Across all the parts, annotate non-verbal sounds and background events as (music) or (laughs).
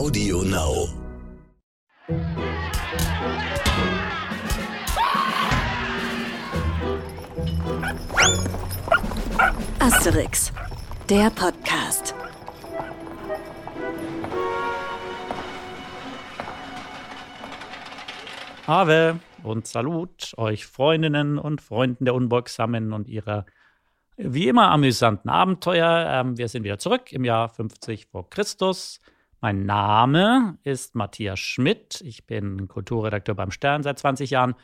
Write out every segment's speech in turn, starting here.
Audio Now. Asterix, der Podcast. Ave und Salut euch Freundinnen und Freunden der Unbeugsamen und ihrer wie immer amüsanten Abenteuer. Ähm, wir sind wieder zurück im Jahr 50 vor Christus. Mein Name ist Matthias Schmidt. Ich bin Kulturredakteur beim Stern seit 20 Jahren.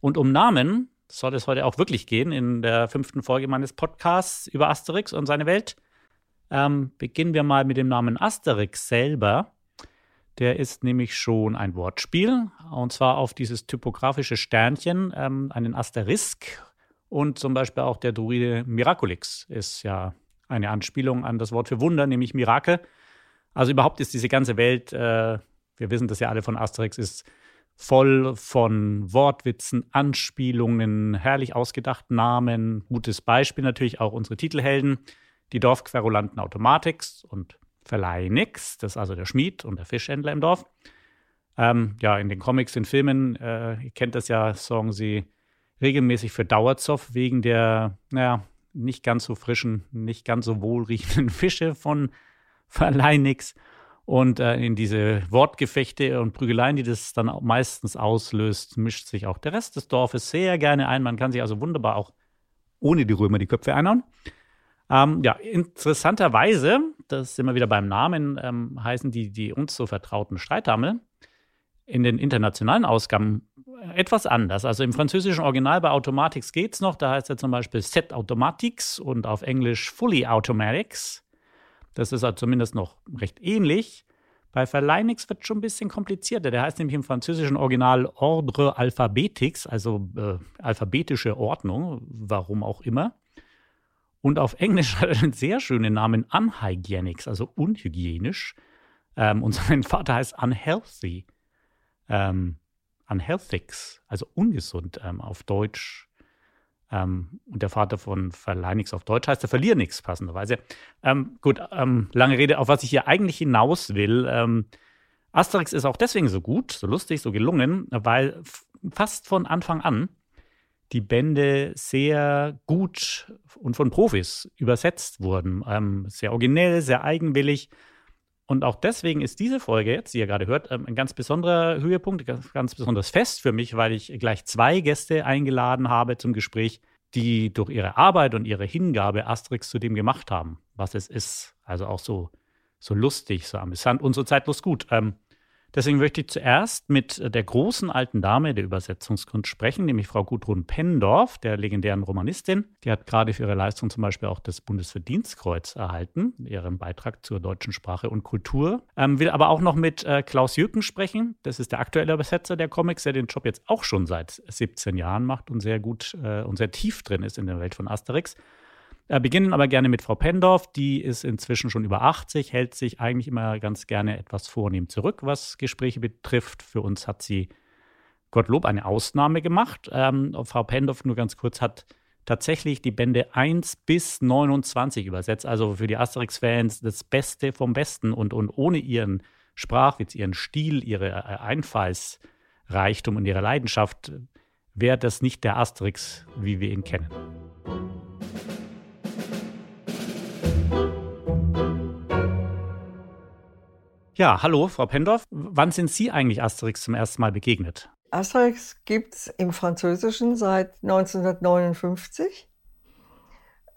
Und um Namen soll es heute auch wirklich gehen in der fünften Folge meines Podcasts über Asterix und seine Welt. Ähm, beginnen wir mal mit dem Namen Asterix selber. Der ist nämlich schon ein Wortspiel und zwar auf dieses typografische Sternchen, ähm, einen Asterisk. Und zum Beispiel auch der Druide Miraculix ist ja eine Anspielung an das Wort für Wunder, nämlich Mirakel. Also überhaupt ist diese ganze Welt, äh, wir wissen das ja alle von Asterix, ist voll von Wortwitzen, Anspielungen, herrlich ausgedachten Namen. Gutes Beispiel natürlich auch unsere Titelhelden, die Dorfquerulanten Automatics und Verleinix, das ist also der Schmied und der Fischhändler im Dorf. Ähm, ja, in den Comics, den Filmen, äh, ihr kennt das ja, sorgen sie regelmäßig für Dauerzoff wegen der, naja, nicht ganz so frischen, nicht ganz so wohlriechenden (laughs) Fische von (laughs) Verleinix. Und äh, in diese Wortgefechte und Prügeleien, die das dann meistens auslöst, mischt sich auch der Rest des Dorfes sehr gerne ein. Man kann sich also wunderbar auch ohne die Römer die Köpfe einhauen. Ähm, ja, interessanterweise, das sind wir wieder beim Namen, ähm, heißen die, die uns so vertrauten Streithammel in den internationalen Ausgaben etwas anders. Also im französischen Original bei Automatics geht es noch, da heißt er zum Beispiel Set Automatics und auf Englisch Fully Automatics. Das ist also zumindest noch recht ähnlich. Bei Verleinix wird es schon ein bisschen komplizierter. Der heißt nämlich im französischen Original Ordre Alphabetix, also äh, alphabetische Ordnung, warum auch immer. Und auf Englisch (laughs) hat er einen sehr schönen Namen, Unhygienics, also unhygienisch. Ähm, und sein Vater heißt Unhealthy. Ähm, Unhealthix, also ungesund ähm, auf Deutsch ähm, und der Vater von Verleinix auf Deutsch heißt der Verlier nichts, passenderweise. Ähm, gut, ähm, lange Rede, auf was ich hier eigentlich hinaus will. Ähm, Asterix ist auch deswegen so gut, so lustig, so gelungen, weil fast von Anfang an die Bände sehr gut und von Profis übersetzt wurden. Ähm, sehr originell, sehr eigenwillig. Und auch deswegen ist diese Folge jetzt, die ihr gerade hört, ähm, ein ganz besonderer Höhepunkt, ein ganz besonderes Fest für mich, weil ich gleich zwei Gäste eingeladen habe zum Gespräch, die durch ihre Arbeit und ihre Hingabe Asterix zu dem gemacht haben, was es ist. Also auch so, so lustig, so amüsant und so zeitlos gut. Ähm, Deswegen möchte ich zuerst mit der großen alten Dame der Übersetzungskunst sprechen, nämlich Frau Gudrun Pendorf, der legendären Romanistin. Die hat gerade für ihre Leistung zum Beispiel auch das Bundesverdienstkreuz erhalten, ihren Beitrag zur deutschen Sprache und Kultur. Ähm, will aber auch noch mit äh, Klaus Jürgen sprechen. Das ist der aktuelle Übersetzer der Comics, der den Job jetzt auch schon seit 17 Jahren macht und sehr gut äh, und sehr tief drin ist in der Welt von Asterix. Äh, beginnen aber gerne mit Frau Pendorf. Die ist inzwischen schon über 80, hält sich eigentlich immer ganz gerne etwas vornehm zurück, was Gespräche betrifft. Für uns hat sie, Gottlob, eine Ausnahme gemacht. Ähm, Frau Pendorf, nur ganz kurz, hat tatsächlich die Bände 1 bis 29 übersetzt. Also für die Asterix-Fans das Beste vom Besten. Und, und ohne ihren Sprachwitz, ihren Stil, ihre äh, Einfallsreichtum und ihre Leidenschaft wäre das nicht der Asterix, wie wir ihn kennen. Ja, hallo, Frau Pendorf. Wann sind Sie eigentlich Asterix zum ersten Mal begegnet? Asterix gibt es im Französischen seit 1959.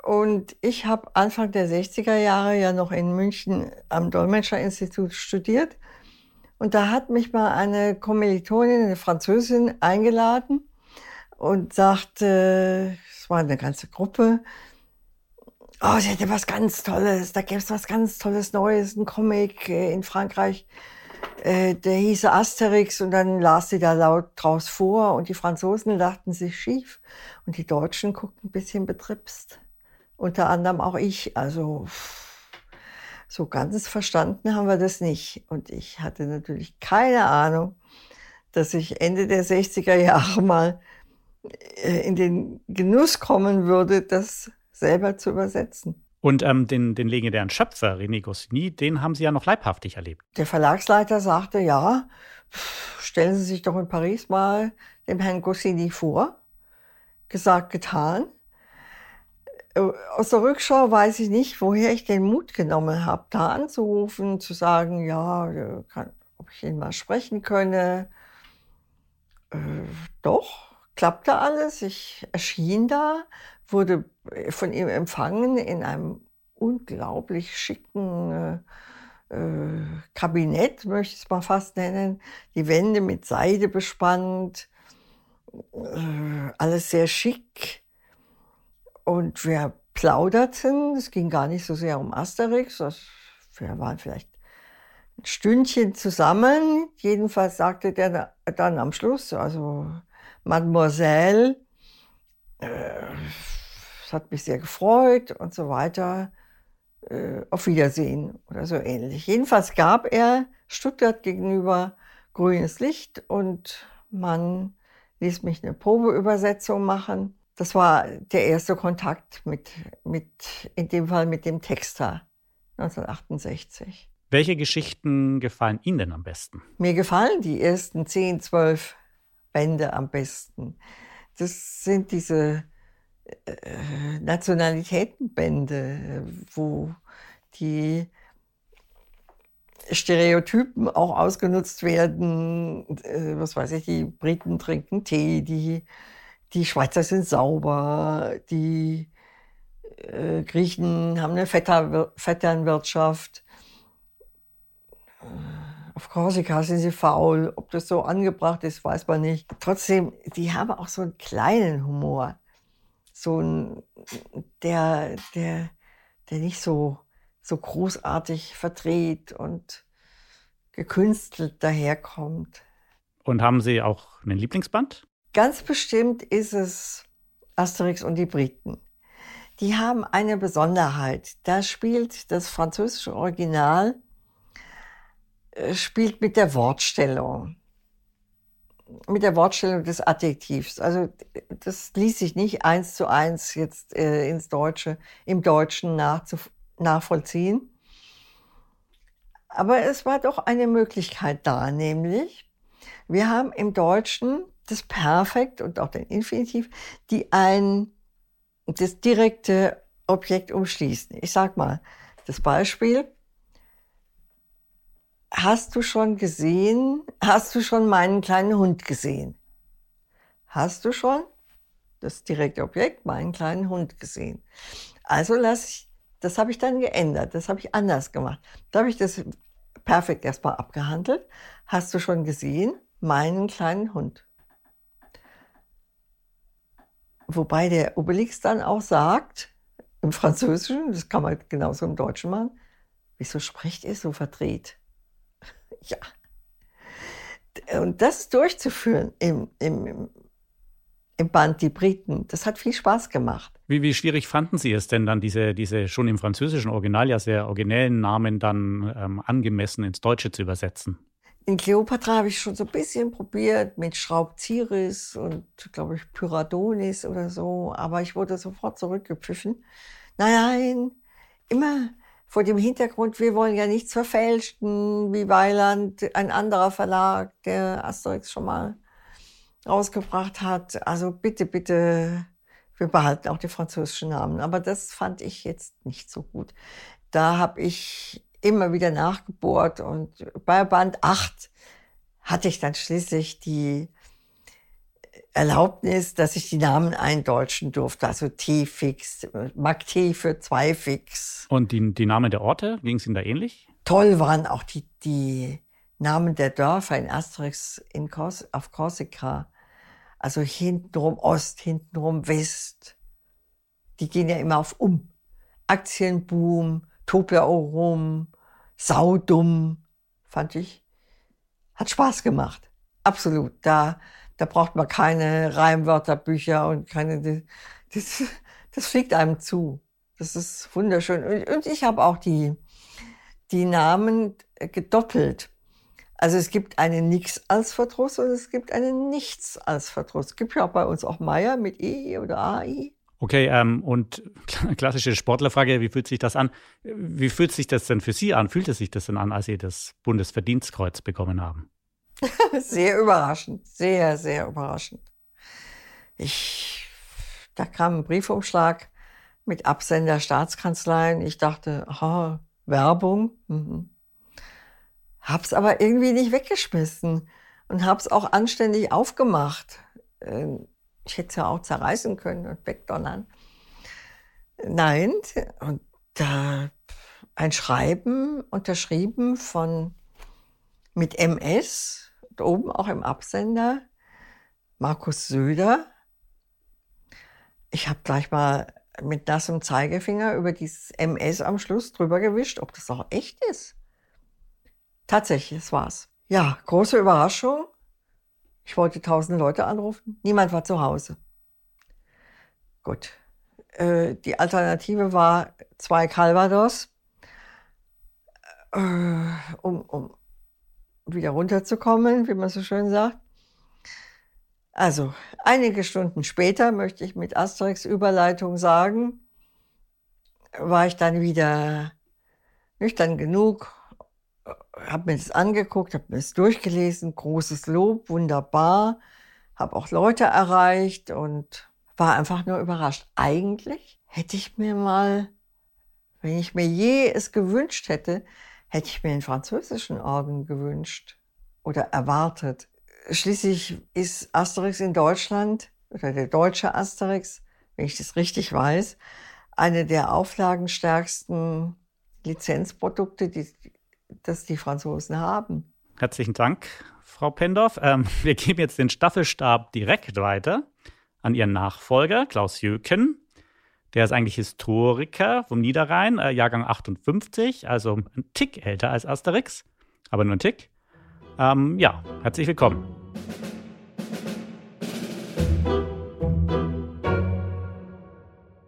Und ich habe Anfang der 60er Jahre ja noch in München am Dolmetscherinstitut studiert. Und da hat mich mal eine Kommilitonin, eine Französin, eingeladen und sagte, es war eine ganze Gruppe, oh, sie hätte was ganz Tolles, da gäbe es was ganz Tolles Neues, ein Comic äh, in Frankreich, äh, der hieße Asterix und dann las sie da laut draus vor und die Franzosen lachten sich schief und die Deutschen guckten ein bisschen betripst. Unter anderem auch ich, also so ganz verstanden haben wir das nicht. Und ich hatte natürlich keine Ahnung, dass ich Ende der 60er Jahre mal äh, in den Genuss kommen würde, das selber zu übersetzen. Und ähm, den, den legendären Schöpfer, René Goscinny, den haben Sie ja noch leibhaftig erlebt. Der Verlagsleiter sagte, ja, stellen Sie sich doch in Paris mal dem Herrn Goscinny vor. Gesagt, getan. Äh, aus der Rückschau weiß ich nicht, woher ich den Mut genommen habe, da anzurufen, zu sagen, ja, äh, kann, ob ich ihn mal sprechen könne. Äh, doch, klappte alles. Ich erschien da, wurde von ihm empfangen in einem unglaublich schicken äh, äh, Kabinett, möchte ich es mal fast nennen. Die Wände mit Seide bespannt, äh, alles sehr schick. Und wir plauderten, es ging gar nicht so sehr um Asterix, wir waren vielleicht ein Stündchen zusammen. Jedenfalls sagte der dann am Schluss, also Mademoiselle, äh, hat mich sehr gefreut und so weiter. Äh, auf Wiedersehen oder so ähnlich. Jedenfalls gab er Stuttgart gegenüber grünes Licht und man ließ mich eine Probeübersetzung machen. Das war der erste Kontakt mit, mit in dem Fall mit dem Texter 1968. Welche Geschichten gefallen Ihnen denn am besten? Mir gefallen die ersten 10, 12 Bände am besten. Das sind diese Nationalitätenbände, wo die Stereotypen auch ausgenutzt werden. Äh, was weiß ich, die Briten trinken Tee, die, die Schweizer sind sauber, die äh, Griechen haben eine Vetter, Vetternwirtschaft. Auf Korsika sind sie faul. Ob das so angebracht ist, weiß man nicht. Trotzdem, die haben auch so einen kleinen Humor so ein, der, der, der nicht so, so großartig verdreht und gekünstelt daherkommt. Und haben Sie auch einen Lieblingsband? Ganz bestimmt ist es Asterix und die Briten. Die haben eine Besonderheit. Da spielt das französische Original äh, spielt mit der Wortstellung mit der Wortstellung des Adjektivs. Also das ließ sich nicht eins zu eins jetzt äh, ins Deutsche, im Deutschen nachvollziehen. Aber es war doch eine Möglichkeit da, nämlich wir haben im Deutschen das Perfekt und auch den Infinitiv, die ein das direkte Objekt umschließen. Ich sag mal das Beispiel Hast du schon gesehen, hast du schon meinen kleinen Hund gesehen? Hast du schon das direkte Objekt, meinen kleinen Hund gesehen? Also lass ich, das habe ich dann geändert, das habe ich anders gemacht. Da habe ich das perfekt erstmal abgehandelt. Hast du schon gesehen, meinen kleinen Hund? Wobei der Obelix dann auch sagt, im Französischen, das kann man genauso im Deutschen machen, wieso spricht ihr so verdreht? Ja. Und das durchzuführen im, im, im Band Die Briten, das hat viel Spaß gemacht. Wie, wie schwierig fanden Sie es denn dann, diese, diese schon im französischen Original ja sehr originellen Namen dann ähm, angemessen ins Deutsche zu übersetzen? In Cleopatra habe ich schon so ein bisschen probiert mit Schraubziris und, glaube ich, Pyradonis oder so, aber ich wurde sofort zurückgepfiffen. Nein, immer vor dem Hintergrund, wir wollen ja nichts verfälschen, wie Weiland, ein anderer Verlag, der Asterix schon mal rausgebracht hat. Also bitte, bitte, wir behalten auch die französischen Namen. Aber das fand ich jetzt nicht so gut. Da habe ich immer wieder nachgebohrt und bei Band 8 hatte ich dann schließlich die Erlaubnis, dass ich die Namen eindeutschen durfte. Also T-Fix, Mag T für zwei Fix. Und die, die Namen der Orte, ging es Ihnen da ähnlich? Toll waren auch die, die Namen der Dörfer in Asterix in Kors, auf Korsika. Also hintenrum Ost, hintenrum West. Die gehen ja immer auf um. Aktienboom, Topia Orum, Saudum, fand ich. Hat Spaß gemacht. Absolut. Da, da braucht man keine Reimwörterbücher und keine. Das, das fliegt einem zu. Das ist wunderschön. Und, ich habe auch die, die Namen gedoppelt. Also es gibt einen Nix als Verdruss und es gibt einen Nichts als Verdruss. Es gibt ja auch bei uns auch Meier mit E oder AI. Okay, ähm, und klassische Sportlerfrage, wie fühlt sich das an? Wie fühlt sich das denn für Sie an? Fühlt es sich das denn an, als Sie das Bundesverdienstkreuz bekommen haben? (laughs) sehr überraschend, sehr, sehr überraschend. Ich, da kam ein Briefumschlag mit Absender Staatskanzleien. Ich dachte, aha, Werbung. Mhm. Hab's aber irgendwie nicht weggeschmissen und hab's auch anständig aufgemacht. Ähm, ich hätte es ja auch zerreißen können und wegdonnern. Nein, und da ein Schreiben unterschrieben von mit MS, oben auch im Absender, Markus Söder. Ich habe gleich mal mit nassem Zeigefinger über dieses MS am Schluss drüber gewischt, ob das auch echt ist. Tatsächlich, es war's. Ja, große Überraschung. Ich wollte tausend Leute anrufen, niemand war zu Hause. Gut. Äh, die Alternative war zwei Calvados, äh, um, um wieder runterzukommen, wie man so schön sagt. Also, einige Stunden später, möchte ich mit Asterix Überleitung sagen, war ich dann wieder nüchtern genug, habe mir das angeguckt, habe mir das durchgelesen, großes Lob, wunderbar, habe auch Leute erreicht und war einfach nur überrascht. Eigentlich hätte ich mir mal, wenn ich mir je es gewünscht hätte, hätte ich mir einen französischen Orden gewünscht oder erwartet. Schließlich ist Asterix in Deutschland oder der deutsche Asterix, wenn ich das richtig weiß, eine der auflagenstärksten Lizenzprodukte, die das die Franzosen haben. Herzlichen Dank, Frau Pendorf. Ähm, wir geben jetzt den Staffelstab direkt weiter an Ihren Nachfolger, Klaus Jöken. Der ist eigentlich Historiker vom Niederrhein, äh, Jahrgang 58, also ein Tick älter als Asterix, aber nur ein Tick. Ähm, ja, herzlich willkommen.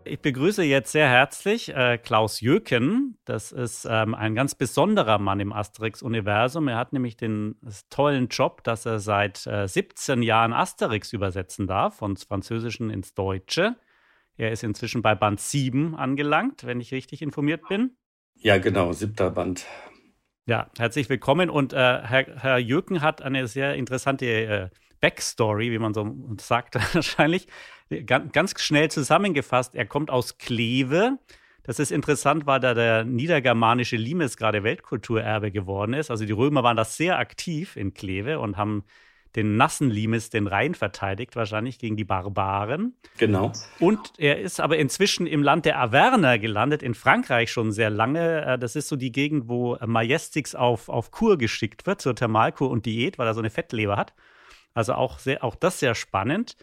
Ich begrüße jetzt sehr herzlich äh, Klaus Jöken. Das ist ähm, ein ganz besonderer Mann im Asterix-Universum. Er hat nämlich den tollen Job, dass er seit äh, 17 Jahren Asterix übersetzen darf, von Französischen ins Deutsche. Er ist inzwischen bei Band 7 angelangt, wenn ich richtig informiert bin. Ja, genau, siebter Band. Ja, herzlich willkommen. Und äh, Herr, Herr Jöken hat eine sehr interessante äh, Backstory, wie man so sagt, (laughs) wahrscheinlich. Ganz, ganz schnell zusammengefasst, er kommt aus Kleve. Das ist interessant, weil da der niedergermanische Limes gerade Weltkulturerbe geworden ist. Also die Römer waren da sehr aktiv in Kleve und haben den nassen Limes den Rhein verteidigt, wahrscheinlich gegen die Barbaren. Genau. Und er ist aber inzwischen im Land der Averner gelandet, in Frankreich schon sehr lange. Äh, das ist so die Gegend, wo Majestix auf, auf Kur geschickt wird, zur Thermalkur und Diät, weil er so eine Fettleber hat. Also auch, sehr, auch das sehr spannend.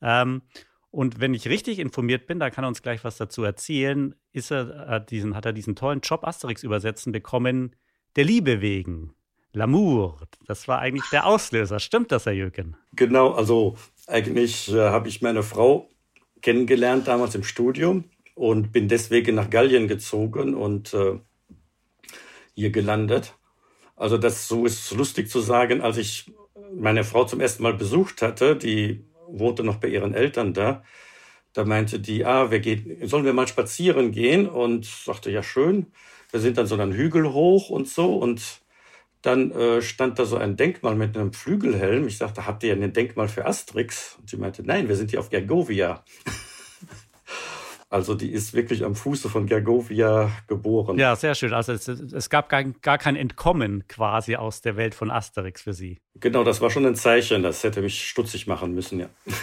Ähm, und wenn ich richtig informiert bin, da kann er uns gleich was dazu erzählen, ist er, äh, diesen, hat er diesen tollen Job Asterix übersetzen bekommen, der Liebe wegen. L'amour, das war eigentlich der Auslöser. Stimmt das, Herr Jöken? Genau, also eigentlich äh, habe ich meine Frau kennengelernt damals im Studium und bin deswegen nach Gallien gezogen und äh, hier gelandet. Also das so ist lustig zu sagen, als ich meine Frau zum ersten Mal besucht hatte, die wohnte noch bei ihren Eltern da, da meinte die, ah, wir gehen, sollen wir mal spazieren gehen? Und sagte, ja, schön. Wir sind dann so einen Hügel hoch und so und dann äh, stand da so ein Denkmal mit einem Flügelhelm. Ich sagte, habt ihr ein Denkmal für Asterix? Und sie meinte, nein, wir sind hier auf Gergovia. (laughs) Also die ist wirklich am Fuße von Gergovia geboren. Ja, sehr schön. Also es, es gab gar, gar, kein Entkommen quasi aus der Welt von Asterix für Sie. Genau, das war schon ein Zeichen. Das hätte mich stutzig machen müssen, ja. (laughs)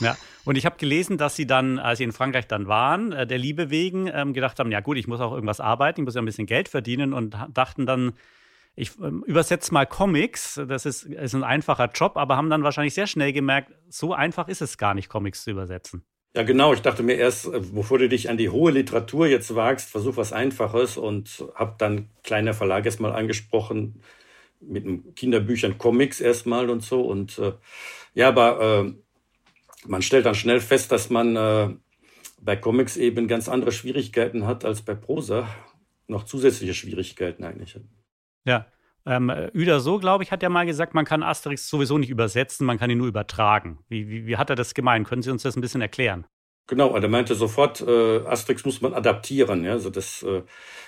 Ja, und ich habe gelesen, dass Sie dann, als Sie in Frankreich dann waren, äh, der Liebe wegen, ähm, gedacht haben, ja gut, ich muss auch irgendwas arbeiten, ich muss ja ein bisschen Geld verdienen und dachten dann, ich ähm, übersetze mal Comics, das ist, ist ein einfacher Job, aber haben dann wahrscheinlich sehr schnell gemerkt, so einfach ist es gar nicht, Comics zu übersetzen. Ja, genau. Ich dachte mir erst, äh, bevor du dich an die hohe Literatur jetzt wagst, versuch was Einfaches und habe dann kleiner Verlag erstmal angesprochen mit Kinderbüchern, Comics erstmal und so. Und äh, ja, aber äh, man stellt dann schnell fest, dass man äh, bei Comics eben ganz andere Schwierigkeiten hat als bei Prosa. Noch zusätzliche Schwierigkeiten eigentlich. Ja, ähm, Uder So, glaube ich, hat ja mal gesagt, man kann Asterix sowieso nicht übersetzen, man kann ihn nur übertragen. Wie, wie, wie hat er das gemeint? Können Sie uns das ein bisschen erklären? Genau, er meinte sofort, äh, Asterix muss man adaptieren. Ja? Also das, äh,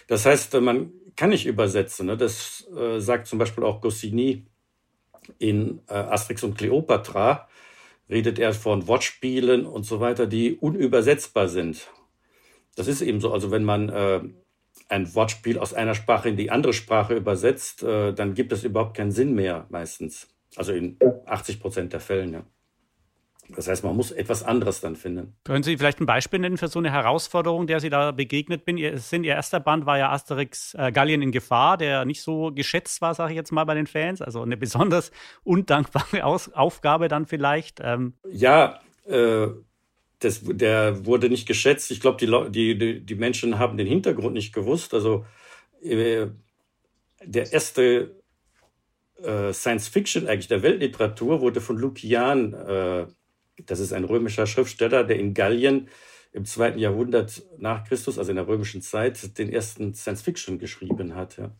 das heißt, man kann nicht übersetzen. Ne? Das äh, sagt zum Beispiel auch Goscinny in äh, Asterix und Cleopatra, redet er von Wortspielen und so weiter, die unübersetzbar sind. Das ist eben so. Also wenn man äh, ein Wortspiel aus einer Sprache in die andere Sprache übersetzt, äh, dann gibt es überhaupt keinen Sinn mehr meistens. Also in 80 Prozent der Fällen, ja. Das heißt, man muss etwas anderes dann finden. Können Sie vielleicht ein Beispiel nennen für so eine Herausforderung, der Sie da begegnet bin? Ihr, sind, Ihr erster Band war ja Asterix äh, Gallien in Gefahr, der nicht so geschätzt war, sage ich jetzt mal bei den Fans. Also eine (laughs) besonders undankbare Aus Aufgabe dann vielleicht. Ähm. Ja, äh, das, der wurde nicht geschätzt. Ich glaube, die, die, die Menschen haben den Hintergrund nicht gewusst. Also äh, der erste äh, Science Fiction eigentlich der Weltliteratur wurde von Lukian äh, das ist ein römischer Schriftsteller, der in Gallien im zweiten Jahrhundert nach Christus, also in der römischen Zeit, den ersten Science Fiction geschrieben hat. Ja.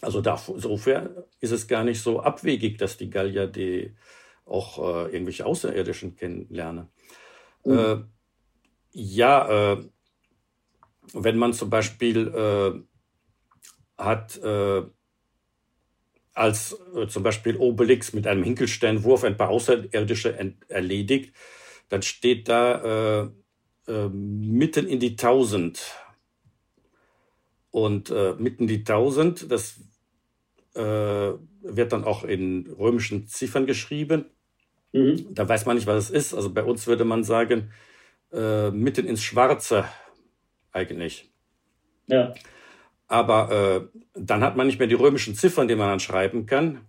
Also insofern ist es gar nicht so abwegig, dass die Gallier die auch äh, irgendwelche Außerirdischen kennenlernen. Mhm. Äh, ja, äh, wenn man zum Beispiel äh, hat äh, als äh, zum Beispiel Obelix mit einem Hinkelsteinwurf ein paar Außerirdische erledigt, dann steht da äh, mitten in die Tausend. Und mitten in die Tausend, das wird dann auch in römischen Ziffern geschrieben. Mhm. Da weiß man nicht, was es ist. Also bei uns würde man sagen, äh, mitten ins Schwarze eigentlich. Ja. Aber äh, dann hat man nicht mehr die römischen Ziffern, die man dann schreiben kann.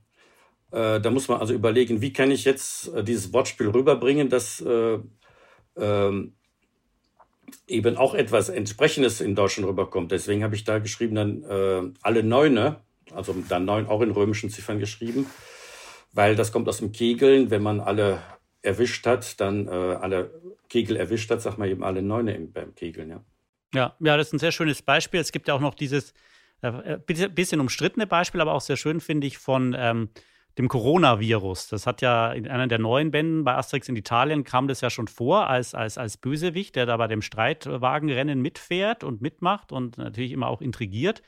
Äh, da muss man also überlegen, wie kann ich jetzt äh, dieses Wortspiel rüberbringen, dass äh, ähm, eben auch etwas Entsprechendes in Deutschland rüberkommt. Deswegen habe ich da geschrieben dann äh, alle Neune, also dann neun auch in römischen Ziffern geschrieben, weil das kommt aus dem Kegeln. Wenn man alle erwischt hat, dann äh, alle Kegel erwischt hat, sagt man eben alle Neune im, beim Kegeln, ja. Ja, ja, das ist ein sehr schönes Beispiel. Es gibt ja auch noch dieses äh, bisschen umstrittene Beispiel, aber auch sehr schön, finde ich, von ähm, dem Coronavirus. Das hat ja in einer der neuen Bänden bei Asterix in Italien kam das ja schon vor als, als, als Bösewicht, der da bei dem Streitwagenrennen mitfährt und mitmacht und natürlich immer auch intrigiert.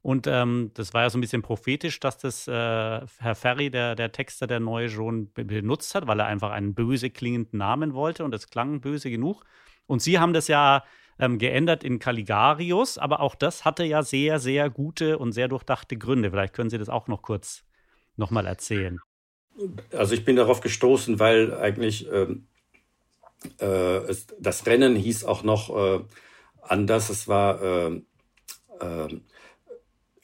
Und ähm, das war ja so ein bisschen prophetisch, dass das äh, Herr Ferry, der, der Texter der Neue, schon benutzt hat, weil er einfach einen böse klingenden Namen wollte und es klang böse genug. Und Sie haben das ja ähm, geändert in Caligarius, aber auch das hatte ja sehr, sehr gute und sehr durchdachte Gründe. Vielleicht können Sie das auch noch kurz nochmal erzählen. Also ich bin darauf gestoßen, weil eigentlich ähm, äh, es, das Rennen hieß auch noch äh, anders. Es war, äh, äh,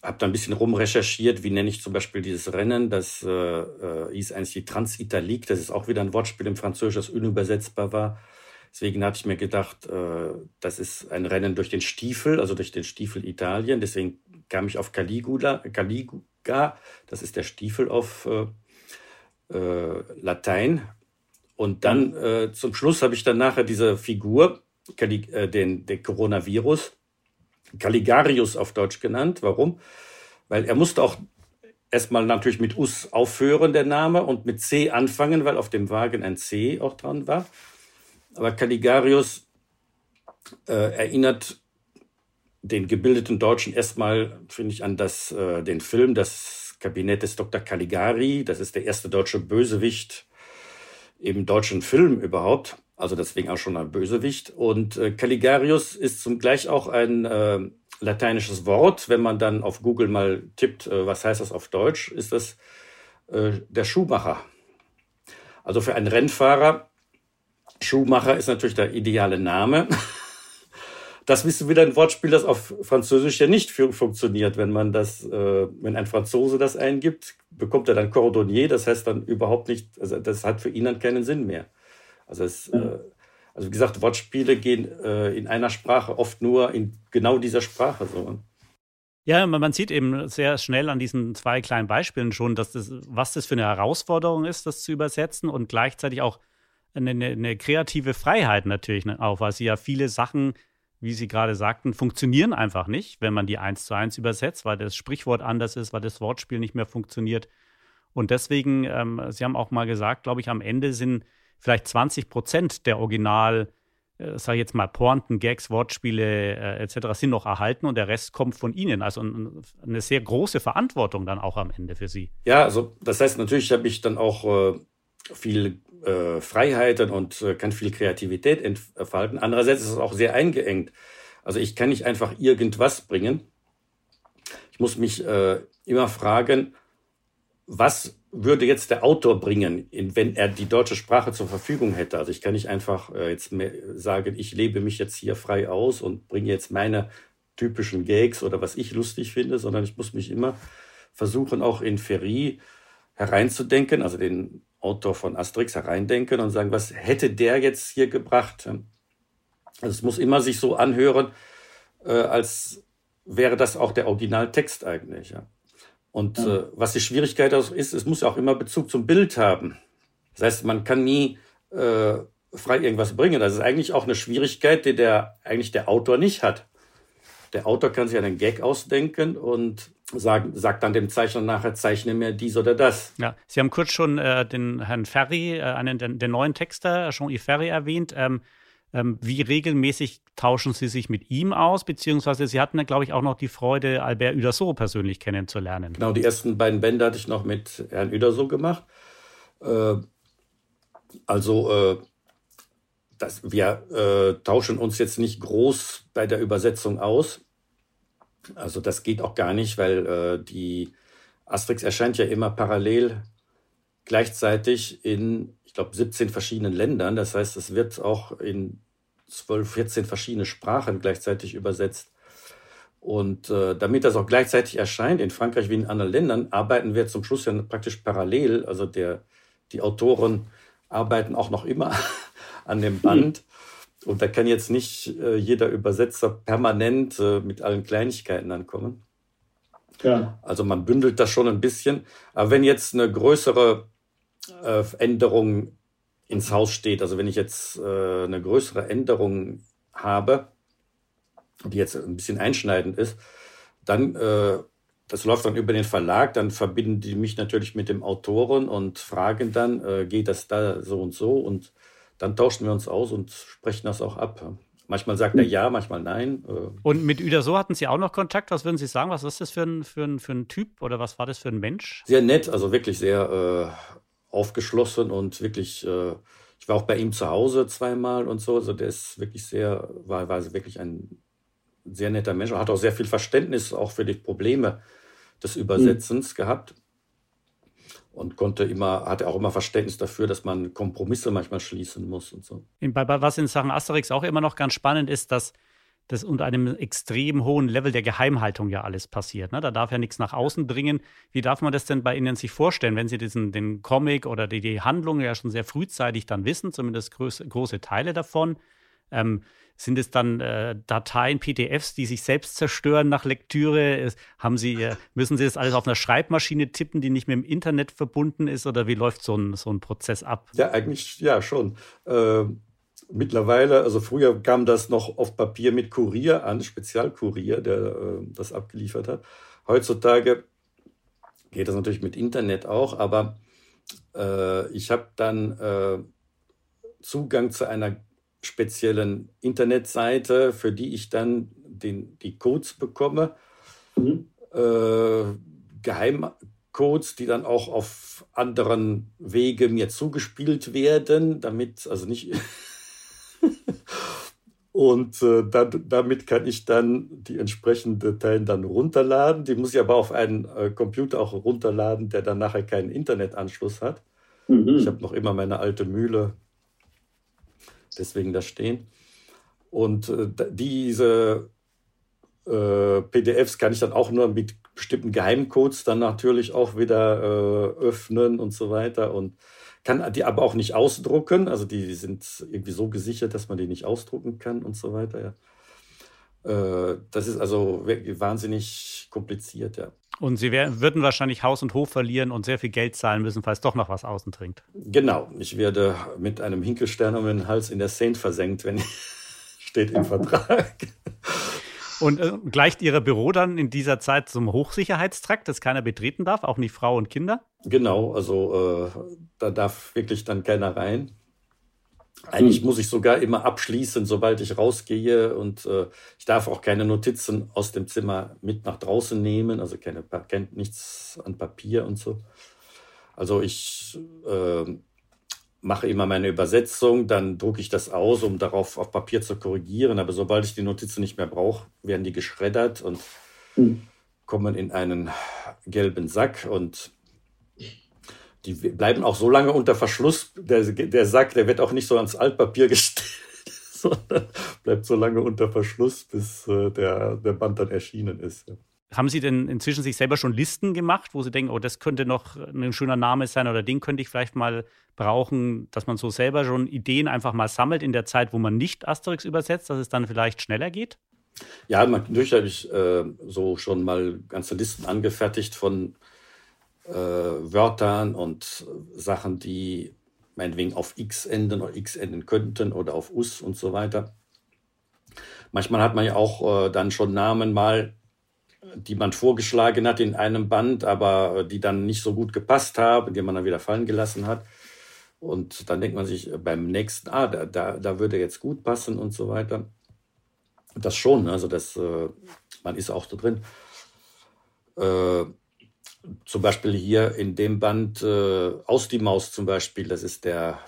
habe da ein bisschen rumrecherchiert, wie nenne ich zum Beispiel dieses Rennen. Das äh, äh, hieß eigentlich die Transitalique. Das ist auch wieder ein Wortspiel im Französisch, das unübersetzbar war. Deswegen hatte ich mir gedacht, äh, das ist ein Rennen durch den Stiefel, also durch den Stiefel Italien. Deswegen kam ich auf Caligula, Caliga, das ist der Stiefel auf äh, äh, Latein. Und dann mhm. zum Schluss habe ich dann nachher diese Figur, den, den Coronavirus, Caligarius auf Deutsch genannt. Warum? Weil er musste auch erstmal natürlich mit Us aufhören, der Name, und mit C anfangen, weil auf dem Wagen ein C auch dran war. Aber Caligarius äh, erinnert den gebildeten Deutschen erstmal, finde ich, an das, äh, den Film Das Kabinett des Dr. Caligari. Das ist der erste deutsche Bösewicht im deutschen Film überhaupt. Also deswegen auch schon ein Bösewicht. Und äh, Caligarius ist zum Gleich auch ein äh, lateinisches Wort. Wenn man dann auf Google mal tippt, äh, was heißt das auf Deutsch, ist das äh, der Schuhmacher. Also für einen Rennfahrer Schuhmacher ist natürlich der ideale Name. (laughs) Das ist wieder ein Wortspiel, das auf Französisch ja nicht funktioniert. Wenn man das, äh, wenn ein Franzose das eingibt, bekommt er dann Cordonnier. Das heißt dann überhaupt nicht, also das hat für ihn dann keinen Sinn mehr. Also es, äh, also wie gesagt, Wortspiele gehen äh, in einer Sprache oft nur in genau dieser Sprache so. Ja, man sieht eben sehr schnell an diesen zwei kleinen Beispielen schon, dass das, was das für eine Herausforderung ist, das zu übersetzen und gleichzeitig auch eine, eine kreative Freiheit natürlich ne, auch, weil sie ja viele Sachen, wie Sie gerade sagten, funktionieren einfach nicht, wenn man die eins zu eins übersetzt, weil das Sprichwort anders ist, weil das Wortspiel nicht mehr funktioniert. Und deswegen, ähm, Sie haben auch mal gesagt, glaube ich, am Ende sind vielleicht 20 Prozent der Original äh, sage jetzt mal, Pointen, Gags, Wortspiele äh, etc. sind noch erhalten und der Rest kommt von Ihnen. Also ein, eine sehr große Verantwortung dann auch am Ende für Sie. Ja, also das heißt natürlich habe ich dann auch äh, viel äh, Freiheiten und äh, kann viel Kreativität entfalten. Andererseits ist es auch sehr eingeengt. Also ich kann nicht einfach irgendwas bringen. Ich muss mich äh, immer fragen, was würde jetzt der Autor bringen, wenn er die deutsche Sprache zur Verfügung hätte? Also ich kann nicht einfach äh, jetzt sagen, ich lebe mich jetzt hier frei aus und bringe jetzt meine typischen Gags oder was ich lustig finde, sondern ich muss mich immer versuchen, auch in Ferry hereinzudenken, also den Autor von Asterix hereindenken und sagen, was hätte der jetzt hier gebracht? Also es muss immer sich so anhören, äh, als wäre das auch der Originaltext eigentlich. Und ja. äh, was die Schwierigkeit ist, es muss auch immer Bezug zum Bild haben. Das heißt, man kann nie äh, frei irgendwas bringen. Das ist eigentlich auch eine Schwierigkeit, die der eigentlich der Autor nicht hat. Der Autor kann sich einen Gag ausdenken und sagt, sagt dann dem Zeichner nachher, zeichne mir dies oder das. Ja, Sie haben kurz schon äh, den Herrn Ferry, äh, einen der, neuen Texter, Jean-Yves Ferry erwähnt. Ähm, wie regelmäßig tauschen Sie sich mit ihm aus? Beziehungsweise Sie hatten glaube ich, auch noch die Freude, Albert Uderso persönlich kennenzulernen. Genau, die ersten beiden Bände hatte ich noch mit Herrn Uderso gemacht. Äh, also, äh, das, wir äh, tauschen uns jetzt nicht groß bei der Übersetzung aus. Also das geht auch gar nicht, weil äh, die Asterix erscheint ja immer parallel gleichzeitig in, ich glaube, 17 verschiedenen Ländern. Das heißt, es wird auch in 12, 14 verschiedene Sprachen gleichzeitig übersetzt. Und äh, damit das auch gleichzeitig erscheint, in Frankreich wie in anderen Ländern, arbeiten wir zum Schluss ja praktisch parallel. Also der, die Autoren arbeiten auch noch immer (laughs) an dem Band. Und da kann jetzt nicht äh, jeder Übersetzer permanent äh, mit allen Kleinigkeiten ankommen. Ja. Also man bündelt das schon ein bisschen. Aber wenn jetzt eine größere äh, Änderung ins Haus steht. Also wenn ich jetzt äh, eine größere Änderung habe, die jetzt ein bisschen einschneidend ist, dann, äh, das läuft dann über den Verlag, dann verbinden die mich natürlich mit dem Autoren und fragen dann, äh, geht das da so und so und dann tauschen wir uns aus und sprechen das auch ab. Manchmal sagt er ja, manchmal nein. Äh. Und mit Uderso hatten Sie auch noch Kontakt? Was würden Sie sagen? Was ist das für ein, für ein, für ein Typ oder was war das für ein Mensch? Sehr nett, also wirklich sehr äh, aufgeschlossen und wirklich, äh, ich war auch bei ihm zu Hause zweimal und so. Also der ist wirklich sehr, war, war wirklich ein sehr netter Mensch und hat auch sehr viel Verständnis auch für die Probleme des Übersetzens mhm. gehabt und konnte immer, hatte auch immer Verständnis dafür, dass man Kompromisse manchmal schließen muss und so. Was in Sachen Asterix auch immer noch ganz spannend ist, dass das unter einem extrem hohen Level der Geheimhaltung ja alles passiert. Ne? Da darf ja nichts nach außen dringen. Wie darf man das denn bei Ihnen sich vorstellen, wenn Sie diesen, den Comic oder die, die Handlung ja schon sehr frühzeitig dann wissen, zumindest große, große Teile davon? Ähm, sind es dann äh, Dateien, PDFs, die sich selbst zerstören nach Lektüre? Haben Sie, äh, (laughs) müssen Sie das alles auf einer Schreibmaschine tippen, die nicht mit dem Internet verbunden ist? Oder wie läuft so ein, so ein Prozess ab? Ja, eigentlich ja schon. Ähm mittlerweile, also früher kam das noch auf Papier mit Kurier an, Spezialkurier, der äh, das abgeliefert hat. Heutzutage geht das natürlich mit Internet auch, aber äh, ich habe dann äh, Zugang zu einer speziellen Internetseite, für die ich dann den, die Codes bekomme. Mhm. Äh, Geheimcodes, die dann auch auf anderen Wege mir zugespielt werden, damit, also nicht Und äh, da, damit kann ich dann die entsprechenden Dateien dann runterladen. Die muss ich aber auf einen äh, Computer auch runterladen, der dann nachher keinen Internetanschluss hat. Mhm. Ich habe noch immer meine alte Mühle, deswegen da stehen. Und äh, diese äh, PDFs kann ich dann auch nur mit bestimmten Geheimcodes dann natürlich auch wieder äh, öffnen und so weiter. Und kann die aber auch nicht ausdrucken. Also die sind irgendwie so gesichert, dass man die nicht ausdrucken kann und so weiter. Ja. Äh, das ist also wahnsinnig kompliziert, ja. Und Sie wär, würden wahrscheinlich Haus und Hof verlieren und sehr viel Geld zahlen müssen, falls doch noch was außen dringt. Genau. Ich werde mit einem Hinkelstern um den Hals in der Seine versenkt, wenn (laughs) steht im Vertrag. Und äh, gleicht Ihr Büro dann in dieser Zeit zum Hochsicherheitstrakt, das keiner betreten darf, auch nicht Frau und Kinder? Genau, also äh, da darf wirklich dann keiner rein. Eigentlich muss ich sogar immer abschließen, sobald ich rausgehe und äh, ich darf auch keine Notizen aus dem Zimmer mit nach draußen nehmen, also keine, nichts an Papier und so. Also ich äh, mache immer meine Übersetzung, dann drucke ich das aus, um darauf auf Papier zu korrigieren. Aber sobald ich die Notizen nicht mehr brauche, werden die geschreddert und mhm. kommen in einen gelben Sack und die bleiben auch so lange unter Verschluss. Der, der Sack, der wird auch nicht so ans Altpapier (laughs) gestellt, sondern bleibt so lange unter Verschluss, bis äh, der, der Band dann erschienen ist. Ja. Haben Sie denn inzwischen sich selber schon Listen gemacht, wo Sie denken, oh, das könnte noch ein schöner Name sein oder den könnte ich vielleicht mal brauchen, dass man so selber schon Ideen einfach mal sammelt in der Zeit, wo man nicht Asterix übersetzt, dass es dann vielleicht schneller geht? Ja, natürlich habe ich äh, so schon mal ganze Listen angefertigt von äh, Wörtern und Sachen, die meinetwegen auf X enden oder X enden könnten oder auf Us und so weiter. Manchmal hat man ja auch äh, dann schon Namen mal die man vorgeschlagen hat in einem Band, aber die dann nicht so gut gepasst haben, die man dann wieder fallen gelassen hat. Und dann denkt man sich beim nächsten, ah, da, da, da würde jetzt gut passen und so weiter. Das schon, also das, äh, man ist auch so drin. Äh, zum Beispiel hier in dem Band äh, Aus die Maus zum Beispiel, das ist der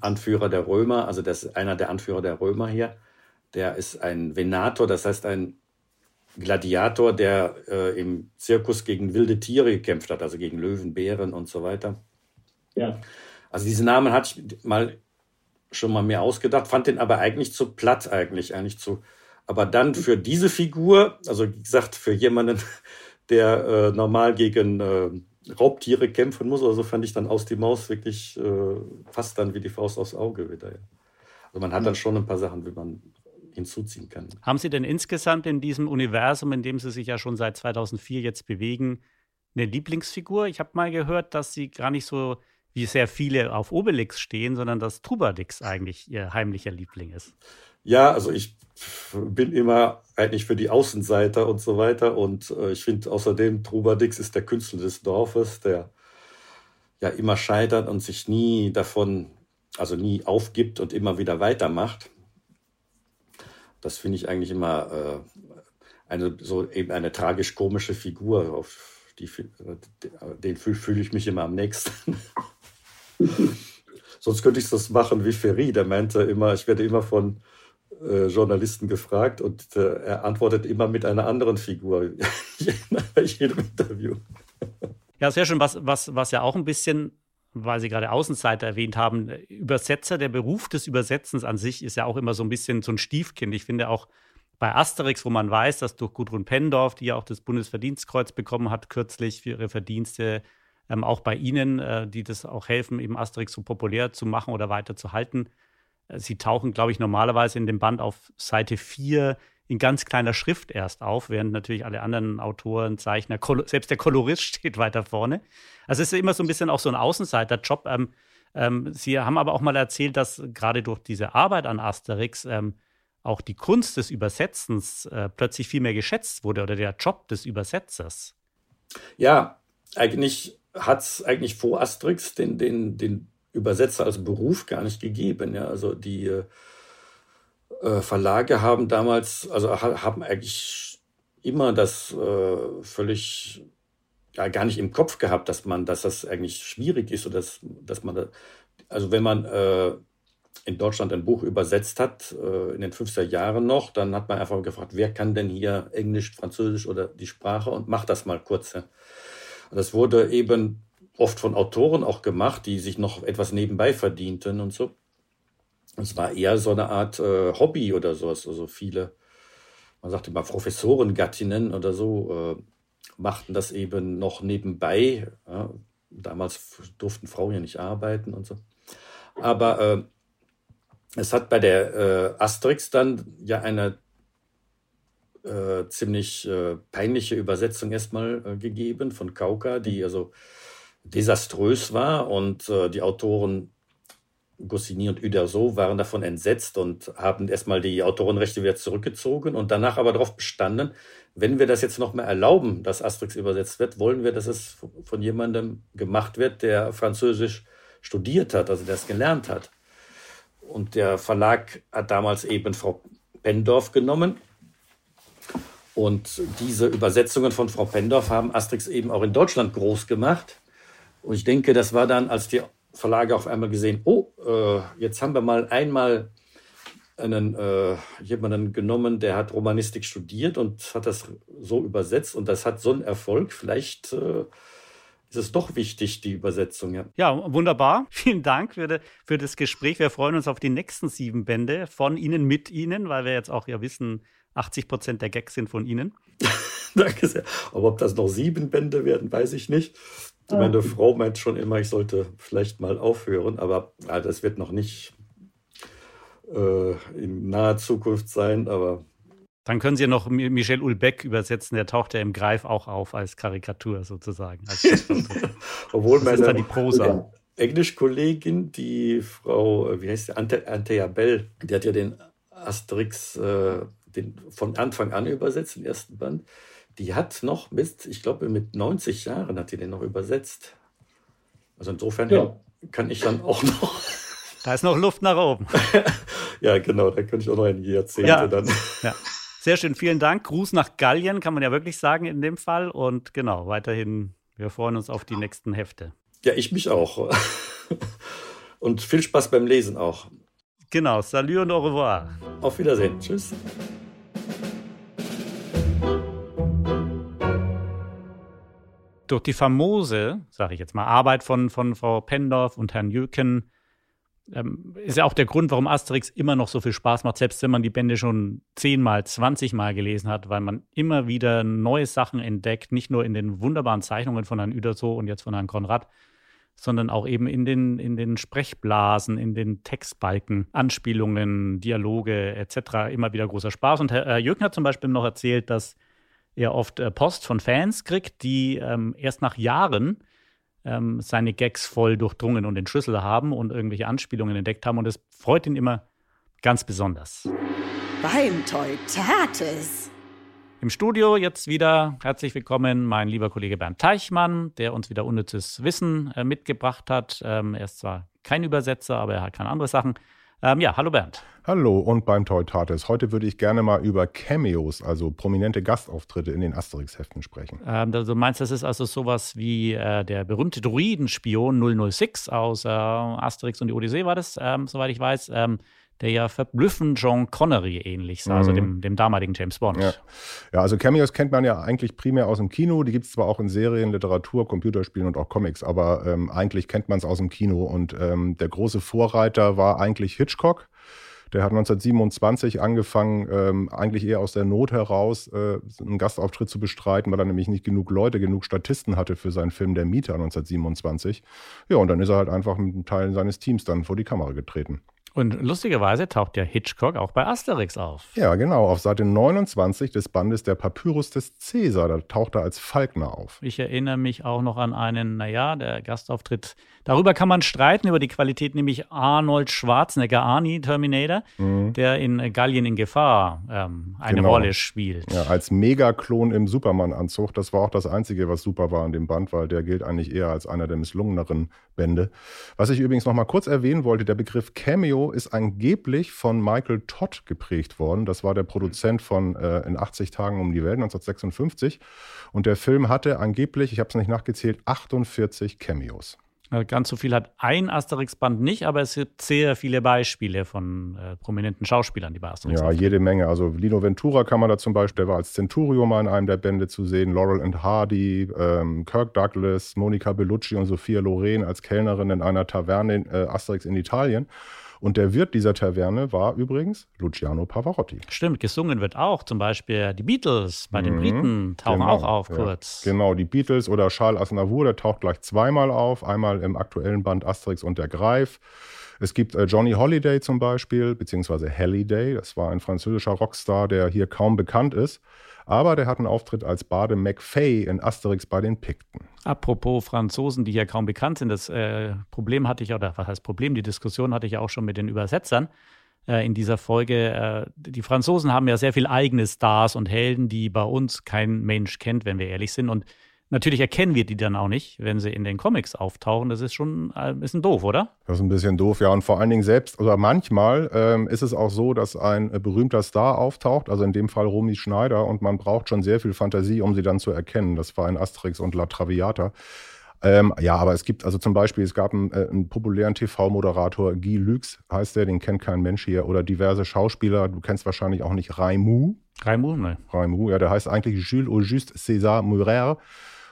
Anführer der Römer, also das ist einer der Anführer der Römer hier. Der ist ein Venator, das heißt ein Gladiator, der äh, im Zirkus gegen wilde Tiere gekämpft hat, also gegen Löwen, Bären und so weiter. Ja. Also diese Namen hatte ich mal schon mal mehr ausgedacht, fand den aber eigentlich zu platt eigentlich, eigentlich zu. Aber dann für diese Figur, also wie gesagt, für jemanden, (laughs) der äh, normal gegen äh, Raubtiere kämpfen muss, also fand ich dann aus die Maus wirklich äh, fast dann wie die Faust aufs Auge wieder. Ja. Also man hat dann schon ein paar Sachen, wie man hinzuziehen kann. Haben Sie denn insgesamt in diesem Universum, in dem Sie sich ja schon seit 2004 jetzt bewegen, eine Lieblingsfigur? Ich habe mal gehört, dass Sie gar nicht so wie sehr viele auf Obelix stehen, sondern dass Trubadix eigentlich Ihr heimlicher Liebling ist. Ja, also ich bin immer eigentlich für die Außenseiter und so weiter. Und äh, ich finde außerdem, Trubadix ist der Künstler des Dorfes, der ja immer scheitert und sich nie davon, also nie aufgibt und immer wieder weitermacht. Das finde ich eigentlich immer äh, eine so eben eine tragisch-komische Figur, auf die den fühle fühl ich mich immer am nächsten. (laughs) Sonst könnte ich das machen wie Ferry, der meinte immer, ich werde immer von äh, Journalisten gefragt und äh, er antwortet immer mit einer anderen Figur (laughs) bei jedem Interview. Ja, sehr schön. Was, was, was ja auch ein bisschen weil Sie gerade Außenseiter erwähnt haben, Übersetzer, der Beruf des Übersetzens an sich ist ja auch immer so ein bisschen so ein Stiefkind. Ich finde auch bei Asterix, wo man weiß, dass durch Gudrun Pendorf, die ja auch das Bundesverdienstkreuz bekommen hat, kürzlich für ihre Verdienste, ähm, auch bei Ihnen, äh, die das auch helfen, eben Asterix so populär zu machen oder weiter zu halten. Äh, sie tauchen, glaube ich, normalerweise in dem Band auf Seite 4 in ganz kleiner Schrift erst auf, während natürlich alle anderen Autoren, Zeichner, selbst der Kolorist (laughs) steht weiter vorne. Also es ist immer so ein bisschen auch so ein Außenseiter-Job. Ähm, ähm, Sie haben aber auch mal erzählt, dass gerade durch diese Arbeit an Asterix ähm, auch die Kunst des Übersetzens äh, plötzlich viel mehr geschätzt wurde oder der Job des Übersetzers. Ja, eigentlich hat es eigentlich vor Asterix den, den, den Übersetzer als Beruf gar nicht gegeben. Ja. Also die äh, Verlage haben damals, also haben eigentlich immer das äh, völlig ja, gar nicht im Kopf gehabt, dass man, dass das eigentlich schwierig ist oder dass, dass man, da, also wenn man äh, in Deutschland ein Buch übersetzt hat, äh, in den 50er Jahren noch, dann hat man einfach gefragt, wer kann denn hier Englisch, Französisch oder die Sprache und macht das mal kurz. Ja. Das wurde eben oft von Autoren auch gemacht, die sich noch etwas nebenbei verdienten und so. Es war eher so eine Art äh, Hobby oder sowas. Also viele, man sagt immer Professorengattinnen oder so, äh, machten das eben noch nebenbei. Ja. Damals durften Frauen ja nicht arbeiten und so. Aber äh, es hat bei der äh, Asterix dann ja eine äh, ziemlich äh, peinliche Übersetzung erstmal gegeben von Kauka, die also desaströs war und die Autoren Goscinny und Uderso waren davon entsetzt und haben erstmal die Autorenrechte wieder zurückgezogen und danach aber darauf bestanden, wenn wir das jetzt noch mal erlauben, dass Asterix übersetzt wird, wollen wir, dass es von jemandem gemacht wird, der Französisch studiert hat, also der es gelernt hat. Und der Verlag hat damals eben Frau Pendorf genommen. Und diese Übersetzungen von Frau Pendorf haben Asterix eben auch in Deutschland groß gemacht. Und ich denke, das war dann, als die Verlage auf einmal gesehen, oh, äh, jetzt haben wir mal einmal einen, äh, jemanden genommen, der hat Romanistik studiert und hat das so übersetzt und das hat so einen Erfolg. Vielleicht äh, ist es doch wichtig, die Übersetzung. Ja, ja wunderbar. (laughs) Vielen Dank für, de, für das Gespräch. Wir freuen uns auf die nächsten sieben Bände von Ihnen, mit Ihnen, weil wir jetzt auch ja wissen, 80 Prozent der Gags sind von Ihnen. (laughs) Danke sehr. Aber ob das noch sieben Bände werden, weiß ich nicht. Meine Frau meint schon immer, ich sollte vielleicht mal aufhören, aber ja, das wird noch nicht äh, in naher Zukunft sein, aber. Dann können Sie ja noch Michel Ulbeck übersetzen, der taucht ja im Greif auch auf als Karikatur sozusagen. Als (laughs) Obwohl das meine ist dann die Prosa. Englischkollegin, die Frau, wie heißt sie, Ante, Antea Bell, die hat ja den Asterix äh, den von Anfang an übersetzt, den ersten Band. Die hat noch bis, ich glaube, mit 90 Jahren hat die den noch übersetzt. Also insofern ja. kann ich dann auch noch. Da ist noch Luft nach oben. ja, genau, da könnte ich auch noch einige Jahrzehnte ja. dann. Ja. Sehr schön, vielen Dank. Gruß nach Gallien, kann man ja wirklich sagen in dem Fall. Und genau, weiterhin, wir freuen uns auf die nächsten Hefte. Ja, ich mich auch. Und viel Spaß beim Lesen auch. Genau, salut und au revoir. Auf Wiedersehen. Tschüss. Durch die famose, sage ich jetzt mal, Arbeit von, von Frau Pendorf und Herrn Jöken ähm, ist ja auch der Grund, warum Asterix immer noch so viel Spaß macht, selbst wenn man die Bände schon zehnmal, zwanzigmal gelesen hat, weil man immer wieder neue Sachen entdeckt, nicht nur in den wunderbaren Zeichnungen von Herrn Uderso und jetzt von Herrn Konrad, sondern auch eben in den, in den Sprechblasen, in den Textbalken, Anspielungen, Dialoge etc. immer wieder großer Spaß. Und Herr Jürgen hat zum Beispiel noch erzählt, dass er oft äh, Post von Fans kriegt, die ähm, erst nach Jahren ähm, seine Gags voll durchdrungen und den Schlüssel haben und irgendwelche Anspielungen entdeckt haben. Und das freut ihn immer ganz besonders. Beim Teutates. Im Studio jetzt wieder herzlich willkommen mein lieber Kollege Bernd Teichmann, der uns wieder unnützes Wissen äh, mitgebracht hat. Ähm, er ist zwar kein Übersetzer, aber er hat keine andere Sachen. Ähm, ja, hallo Bernd. Hallo und beim Teutates. Heute würde ich gerne mal über Cameos, also prominente Gastauftritte in den Asterix-Heften sprechen. Ähm, du meinst, das ist also sowas wie äh, der berühmte Druidenspion 006 aus äh, Asterix und die Odyssee war das, ähm, soweit ich weiß. Ähm, der ja verblüffend John Connery ähnlich sah, also mhm. also dem, dem, damaligen James Bond. Ja. ja. also Cameos kennt man ja eigentlich primär aus dem Kino. Die gibt es zwar auch in Serien, Literatur, Computerspielen und auch Comics, aber ähm, eigentlich kennt man es aus dem Kino. Und ähm, der große Vorreiter war eigentlich Hitchcock. Der hat 1927 angefangen, ähm, eigentlich eher aus der Not heraus äh, einen Gastauftritt zu bestreiten, weil er nämlich nicht genug Leute, genug Statisten hatte für seinen Film Der Mieter 1927. Ja, und dann ist er halt einfach mit einem Teil seines Teams dann vor die Kamera getreten. Und lustigerweise taucht ja Hitchcock auch bei Asterix auf. Ja, genau. Auf Seite 29 des Bandes Der Papyrus des Cäsar, da taucht er als Falkner auf. Ich erinnere mich auch noch an einen, naja, der Gastauftritt. Darüber kann man streiten, über die Qualität, nämlich Arnold Schwarzenegger, Arnie Terminator, mhm. der in Gallien in Gefahr ähm, eine genau. Rolle spielt. Ja, als Megaklon im Superman-Anzug. Das war auch das Einzige, was super war an dem Band, weil der gilt eigentlich eher als einer der misslungeneren Bände. Was ich übrigens noch mal kurz erwähnen wollte, der Begriff Cameo ist angeblich von Michael Todd geprägt worden. Das war der Produzent von äh, In 80 Tagen um die Welt 1956. Und der Film hatte angeblich, ich habe es nicht nachgezählt, 48 Cameos. Ganz so viel hat ein Asterix-Band nicht, aber es gibt sehr viele Beispiele von äh, prominenten Schauspielern, die bei Asterix Ja, jede Menge. Also Lino Ventura kann man da zum Beispiel, der war als Centurion mal in einem der Bände zu sehen, Laurel and Hardy, ähm, Kirk Douglas, Monica Bellucci und Sophia Loren als Kellnerin in einer Taverne in äh, Asterix in Italien. Und der Wirt dieser Taverne war übrigens Luciano Pavarotti. Stimmt, gesungen wird auch. Zum Beispiel die Beatles bei den mhm, Briten tauchen genau, auch auf kurz. Ja, genau, die Beatles oder Charles Aznavour, der taucht gleich zweimal auf. Einmal im aktuellen Band Asterix und der Greif. Es gibt äh, Johnny Holiday zum Beispiel, beziehungsweise Halliday. Das war ein französischer Rockstar, der hier kaum bekannt ist. Aber der hat einen Auftritt als Bade McFay in Asterix bei den Pikten. Apropos Franzosen, die hier kaum bekannt sind, das äh, Problem hatte ich, oder was heißt Problem, die Diskussion hatte ich ja auch schon mit den Übersetzern äh, in dieser Folge. Äh, die Franzosen haben ja sehr viel eigene Stars und Helden, die bei uns kein Mensch kennt, wenn wir ehrlich sind. Und natürlich erkennen wir die dann auch nicht, wenn sie in den Comics auftauchen. Das ist schon ein bisschen doof, oder? Das ist ein bisschen doof, ja. Und vor allen Dingen selbst, oder manchmal ähm, ist es auch so, dass ein äh, berühmter Star auftaucht, also in dem Fall Romy Schneider, und man braucht schon sehr viel Fantasie, um sie dann zu erkennen. Das war in Asterix und La Traviata. Ähm, ja, aber es gibt also zum Beispiel, es gab einen, äh, einen populären TV-Moderator, Guy Lux heißt der, den kennt kein Mensch hier, oder diverse Schauspieler, du kennst wahrscheinlich auch nicht Raimou. Raimou, ne? Raimou, ja, der heißt eigentlich Jules Auguste César Murer.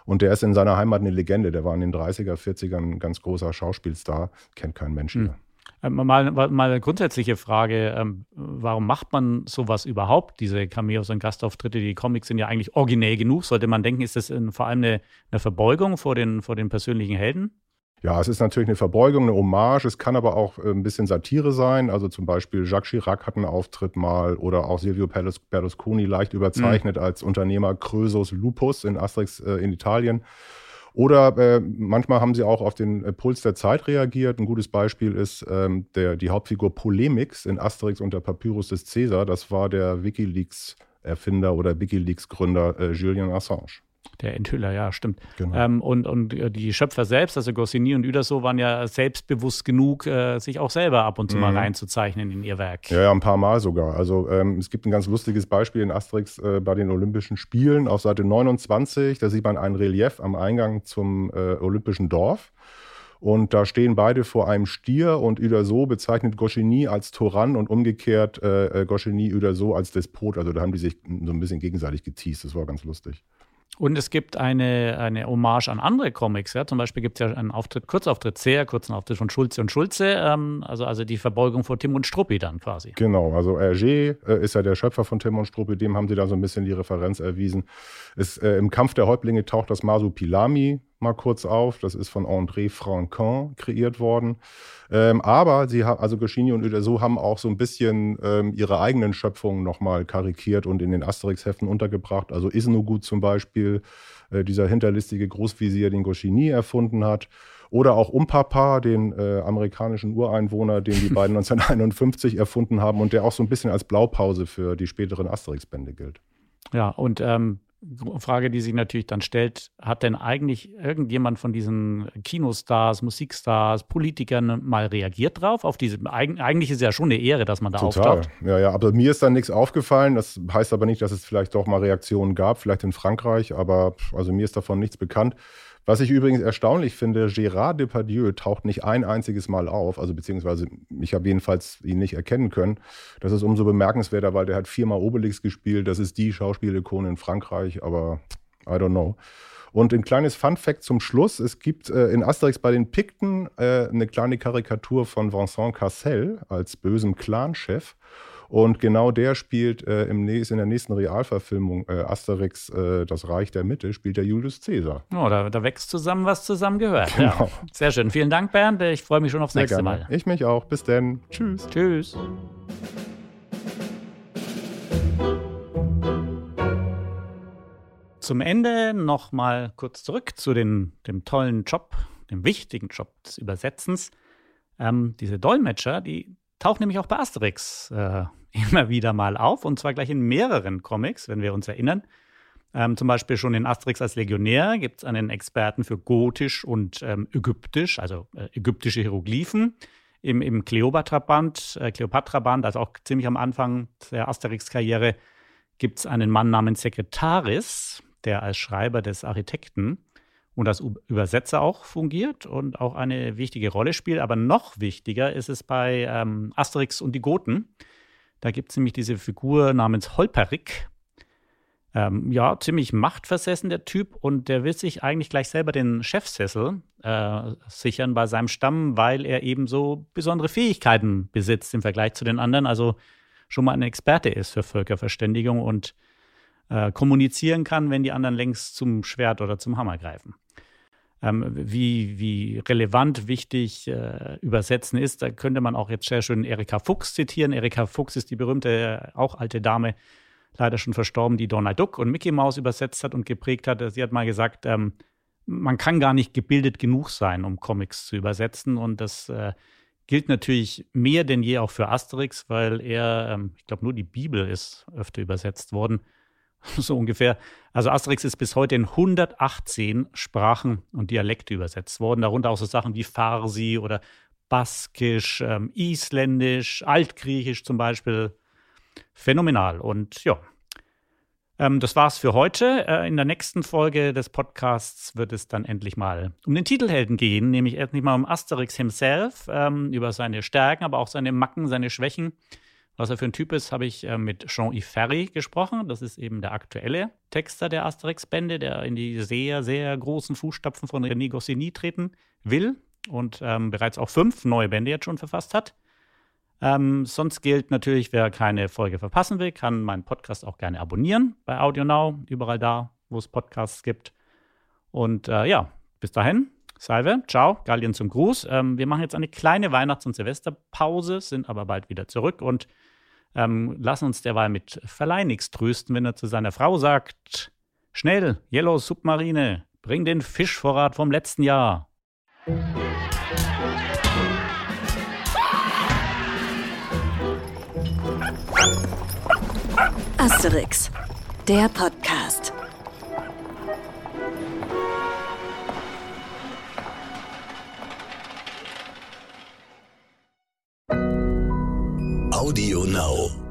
Und der ist in seiner Heimat eine Legende. Der war in den 30er, 40ern ein ganz großer Schauspielstar. Kennt kein Mensch. Hm. Ähm, mal, mal eine grundsätzliche Frage, ähm, warum macht man sowas überhaupt, diese Cameos und Gastauftritte? Die Comics sind ja eigentlich originell genug. Sollte man denken, ist das in, vor allem eine, eine, Verbeugung vor den, vor den persönlichen Helden? Ja, es ist natürlich eine Verbeugung, eine Hommage. Es kann aber auch äh, ein bisschen Satire sein. Also zum Beispiel Jacques Chirac hat einen Auftritt mal oder auch Silvio Berlusconi leicht überzeichnet mhm. als Unternehmer Krösus Lupus in Asterix äh, in Italien. Oder äh, manchmal haben sie auch auf den äh, Puls der Zeit reagiert. Ein gutes Beispiel ist ähm, der, die Hauptfigur Polemix in Asterix und der Papyrus des Caesar. Das war der Wikileaks-Erfinder oder Wikileaks-Gründer äh, Julian Assange. Der Enthüller, ja, stimmt. Genau. Ähm, und, und äh, die Schöpfer selbst, also Goscinny und Uderso, waren ja selbstbewusst genug, äh, sich auch selber ab und zu mhm. mal reinzuzeichnen in ihr Werk. Ja, ja, ein paar Mal sogar. Also ähm, es gibt ein ganz lustiges Beispiel in Asterix äh, bei den Olympischen Spielen auf Seite 29. Da sieht man ein Relief am Eingang zum äh, Olympischen Dorf. Und da stehen beide vor einem Stier und Uderso bezeichnet Goscinny als Tyrann und umgekehrt äh, äh Goscinny Uderso als Despot. Also da haben die sich so ein bisschen gegenseitig geteased. Das war ganz lustig. Und es gibt eine, eine Hommage an andere Comics. Ja? Zum Beispiel gibt es ja einen Auftritt, Kurzauftritt, sehr kurzen Auftritt von Schulze und Schulze. Ähm, also, also die Verbeugung vor Tim und Struppi dann quasi. Genau, also Hergé äh, ist ja der Schöpfer von Tim und Struppi. Dem haben sie da so ein bisschen die Referenz erwiesen. Es, äh, Im Kampf der Häuptlinge taucht das Masupilami mal kurz auf. Das ist von André Franquin kreiert worden. Ähm, aber sie haben, also Goscinny und Uderso haben auch so ein bisschen ähm, ihre eigenen Schöpfungen nochmal karikiert und in den Asterix-Heften untergebracht. Also Isnogut zum Beispiel, äh, dieser hinterlistige Großvisier, den Goscinny erfunden hat. Oder auch Umpapa, den äh, amerikanischen Ureinwohner, den die beiden (laughs) 1951 erfunden haben und der auch so ein bisschen als Blaupause für die späteren Asterix-Bände gilt. Ja, und ähm, Frage, die sich natürlich dann stellt, hat denn eigentlich irgendjemand von diesen Kinostars, Musikstars, Politikern mal reagiert drauf? Auf diese, eigentlich ist es ja schon eine Ehre, dass man da Total. auftaucht. Ja, ja, aber mir ist da nichts aufgefallen. Das heißt aber nicht, dass es vielleicht doch mal Reaktionen gab, vielleicht in Frankreich, aber also mir ist davon nichts bekannt. Was ich übrigens erstaunlich finde, Gérard Depardieu taucht nicht ein einziges Mal auf, also beziehungsweise ich habe jedenfalls ihn nicht erkennen können. Das ist umso bemerkenswerter, weil der hat viermal Obelix gespielt. Das ist die Schauspielikone in Frankreich, aber I don't know. Und ein kleines Fun-Fact zum Schluss: Es gibt äh, in Asterix bei den Pikten äh, eine kleine Karikatur von Vincent Cassel als bösem Clanchef. Und genau der spielt äh, im in der nächsten Realverfilmung äh, Asterix, äh, das Reich der Mitte, spielt der Julius Caesar. Oh, da, da wächst zusammen, was zusammen gehört. Genau. Ja. Sehr schön. Vielen Dank, Bernd. Ich freue mich schon aufs Sehr nächste gerne. Mal. Ich mich auch. Bis dann. Tschüss. Tschüss. Zum Ende noch mal kurz zurück zu den, dem tollen Job, dem wichtigen Job des Übersetzens. Ähm, diese Dolmetscher, die tauchen nämlich auch bei Asterix äh, immer wieder mal auf und zwar gleich in mehreren Comics, wenn wir uns erinnern. Ähm, zum Beispiel schon in Asterix als Legionär gibt es einen Experten für Gotisch und ähm, Ägyptisch, also äh, ägyptische Hieroglyphen. Im, im Kleopatra-Band, äh, Kleopatra-Band, also auch ziemlich am Anfang der Asterix-Karriere, gibt es einen Mann namens Sekretaris, der als Schreiber des Architekten und als Übersetzer auch fungiert und auch eine wichtige Rolle spielt. Aber noch wichtiger ist es bei ähm, Asterix und die Goten. Da gibt es nämlich diese Figur namens Holperik. Ähm, ja, ziemlich machtversessen der Typ und der will sich eigentlich gleich selber den Chefsessel äh, sichern bei seinem Stamm, weil er eben so besondere Fähigkeiten besitzt im Vergleich zu den anderen. Also schon mal ein Experte ist für Völkerverständigung und äh, kommunizieren kann, wenn die anderen längst zum Schwert oder zum Hammer greifen wie, wie relevant, wichtig äh, übersetzen ist. Da könnte man auch jetzt sehr schön Erika Fuchs zitieren. Erika Fuchs ist die berühmte, auch alte Dame, leider schon verstorben, die Donald Duck und Mickey Mouse übersetzt hat und geprägt hat. Sie hat mal gesagt, ähm, man kann gar nicht gebildet genug sein, um Comics zu übersetzen. Und das äh, gilt natürlich mehr denn je auch für Asterix, weil er, ähm, ich glaube, nur die Bibel ist öfter übersetzt worden (laughs) so ungefähr. Also Asterix ist bis heute in 118 Sprachen und Dialekte übersetzt worden, darunter auch so Sachen wie Farsi oder Baskisch, ähm, Isländisch, Altgriechisch zum Beispiel. Phänomenal. Und ja, ähm, das war's für heute. Äh, in der nächsten Folge des Podcasts wird es dann endlich mal um den Titelhelden gehen, nämlich endlich mal um Asterix himself, ähm, über seine Stärken, aber auch seine Macken, seine Schwächen. Was er für ein Typ ist, habe ich äh, mit Jean-Yves Ferry gesprochen. Das ist eben der aktuelle Texter der Asterix-Bände, der in die sehr, sehr großen Fußstapfen von René Goscinny treten will und ähm, bereits auch fünf neue Bände jetzt schon verfasst hat. Ähm, sonst gilt natürlich, wer keine Folge verpassen will, kann meinen Podcast auch gerne abonnieren bei AudioNow, überall da, wo es Podcasts gibt. Und äh, ja, bis dahin, Salve, ciao, Gallien zum Gruß. Ähm, wir machen jetzt eine kleine Weihnachts- und Silvesterpause, sind aber bald wieder zurück und ähm, lassen uns derweil mit Verleinix trösten, wenn er zu seiner Frau sagt: Schnell, Yellow Submarine, bring den Fischvorrat vom letzten Jahr. Asterix, der Podcast. Audio Now.